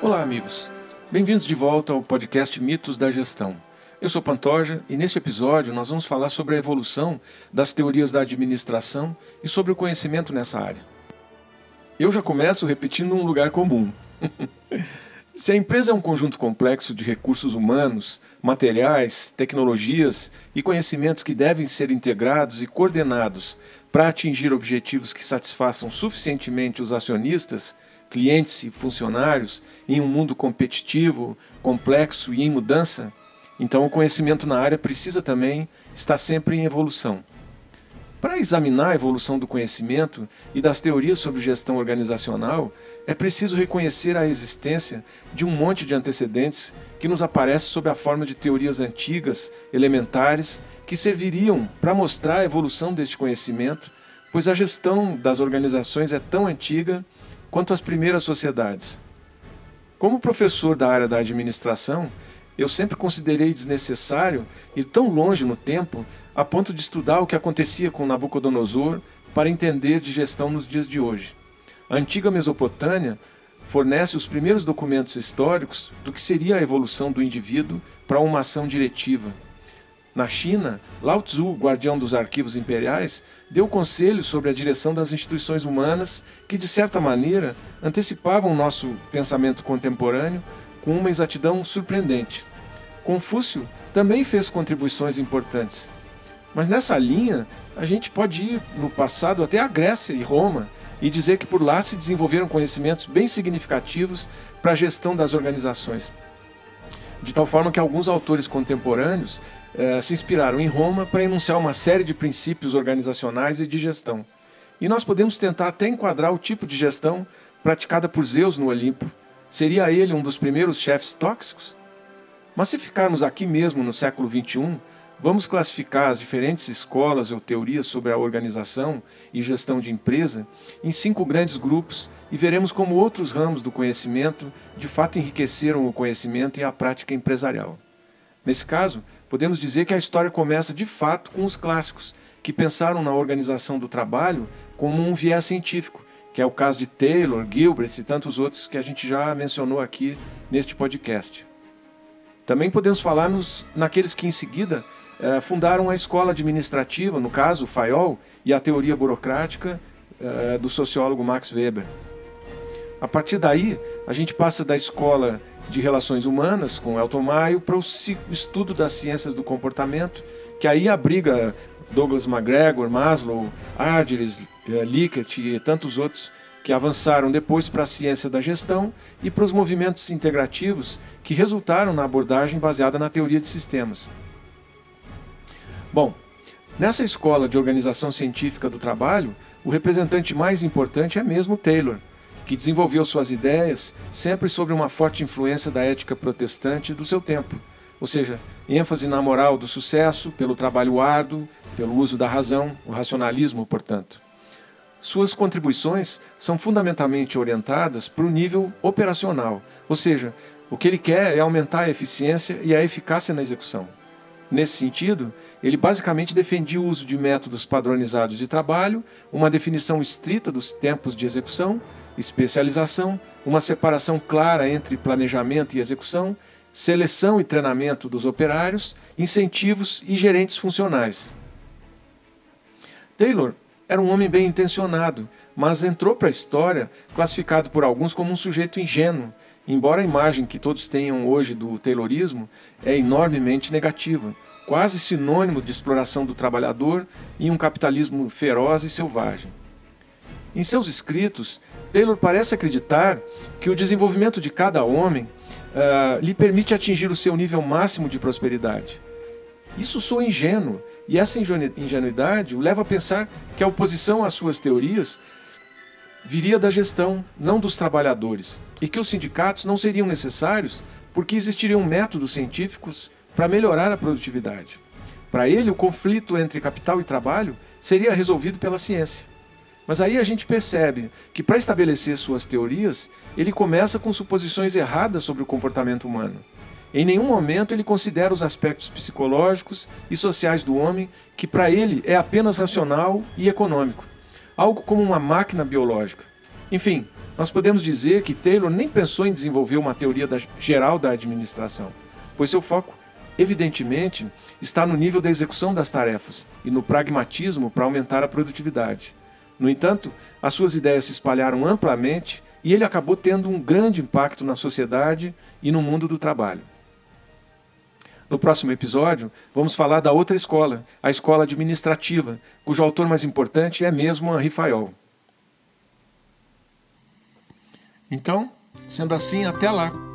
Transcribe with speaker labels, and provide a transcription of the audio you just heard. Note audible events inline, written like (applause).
Speaker 1: Olá, amigos. Bem-vindos de volta ao podcast Mitos da Gestão. Eu sou Pantoja e neste episódio nós vamos falar sobre a evolução das teorias da administração e sobre o conhecimento nessa área. Eu já começo repetindo um lugar comum. (laughs) Se a empresa é um conjunto complexo de recursos humanos, materiais, tecnologias e conhecimentos que devem ser integrados e coordenados para atingir objetivos que satisfaçam suficientemente os acionistas, clientes e funcionários em um mundo competitivo, complexo e em mudança, então o conhecimento na área precisa também estar sempre em evolução. Para examinar a evolução do conhecimento e das teorias sobre gestão organizacional, é preciso reconhecer a existência de um monte de antecedentes que nos aparecem sob a forma de teorias antigas, elementares, que serviriam para mostrar a evolução deste conhecimento, pois a gestão das organizações é tão antiga quanto as primeiras sociedades. Como professor da área da administração, eu sempre considerei desnecessário ir tão longe no tempo a ponto de estudar o que acontecia com Nabucodonosor para entender de gestão nos dias de hoje. A antiga Mesopotâmia fornece os primeiros documentos históricos do que seria a evolução do indivíduo para uma ação diretiva. Na China, Lao Tzu, guardião dos arquivos imperiais, deu conselhos sobre a direção das instituições humanas que, de certa maneira, antecipavam o nosso pensamento contemporâneo com uma exatidão surpreendente. Confúcio também fez contribuições importantes. Mas nessa linha, a gente pode ir no passado até a Grécia e Roma e dizer que por lá se desenvolveram conhecimentos bem significativos para a gestão das organizações. De tal forma que alguns autores contemporâneos eh, se inspiraram em Roma para enunciar uma série de princípios organizacionais e de gestão. E nós podemos tentar até enquadrar o tipo de gestão praticada por Zeus no Olimpo. Seria ele um dos primeiros chefes tóxicos? Mas se ficarmos aqui mesmo no século XXI, vamos classificar as diferentes escolas ou teorias sobre a organização e gestão de empresa em cinco grandes grupos e veremos como outros ramos do conhecimento de fato enriqueceram o conhecimento e a prática empresarial. Nesse caso, podemos dizer que a história começa de fato com os clássicos, que pensaram na organização do trabalho como um viés científico, que é o caso de Taylor, Gilbert e tantos outros que a gente já mencionou aqui neste podcast. Também podemos falar nos, naqueles que em seguida eh, fundaram a escola administrativa, no caso, Fayol, e a teoria burocrática eh, do sociólogo Max Weber. A partir daí, a gente passa da escola de Relações Humanas, com Elton Maio, para o estudo das ciências do comportamento, que aí abriga Douglas McGregor, Maslow, Argyris, eh, Likert e tantos outros que avançaram depois para a ciência da gestão e para os movimentos integrativos que resultaram na abordagem baseada na teoria de sistemas. Bom, nessa escola de organização científica do trabalho, o representante mais importante é mesmo Taylor, que desenvolveu suas ideias sempre sobre uma forte influência da ética protestante do seu tempo, ou seja, ênfase na moral do sucesso, pelo trabalho árduo, pelo uso da razão, o racionalismo, portanto. Suas contribuições são fundamentalmente orientadas para o nível operacional, ou seja, o que ele quer é aumentar a eficiência e a eficácia na execução. Nesse sentido, ele basicamente defendia o uso de métodos padronizados de trabalho, uma definição estrita dos tempos de execução especialização, uma separação clara entre planejamento e execução, seleção e treinamento dos operários, incentivos e gerentes funcionais. Taylor era um homem bem intencionado, mas entrou para a história classificado por alguns como um sujeito ingênuo, embora a imagem que todos tenham hoje do Taylorismo é enormemente negativa, quase sinônimo de exploração do trabalhador em um capitalismo feroz e selvagem. Em seus escritos, Taylor parece acreditar que o desenvolvimento de cada homem uh, lhe permite atingir o seu nível máximo de prosperidade. Isso soa ingênuo, e essa ingenuidade o leva a pensar que a oposição às suas teorias viria da gestão, não dos trabalhadores, e que os sindicatos não seriam necessários porque existiriam métodos científicos para melhorar a produtividade. Para ele, o conflito entre capital e trabalho seria resolvido pela ciência. Mas aí a gente percebe que para estabelecer suas teorias, ele começa com suposições erradas sobre o comportamento humano. Em nenhum momento ele considera os aspectos psicológicos e sociais do homem, que para ele é apenas racional e econômico, algo como uma máquina biológica. Enfim, nós podemos dizer que Taylor nem pensou em desenvolver uma teoria da, geral da administração, pois seu foco, evidentemente, está no nível da execução das tarefas e no pragmatismo para aumentar a produtividade. No entanto, as suas ideias se espalharam amplamente e ele acabou tendo um grande impacto na sociedade e no mundo do trabalho. No próximo episódio, vamos falar da outra escola, a escola administrativa, cujo autor mais importante é mesmo Henri Fayol. Então, sendo assim, até lá!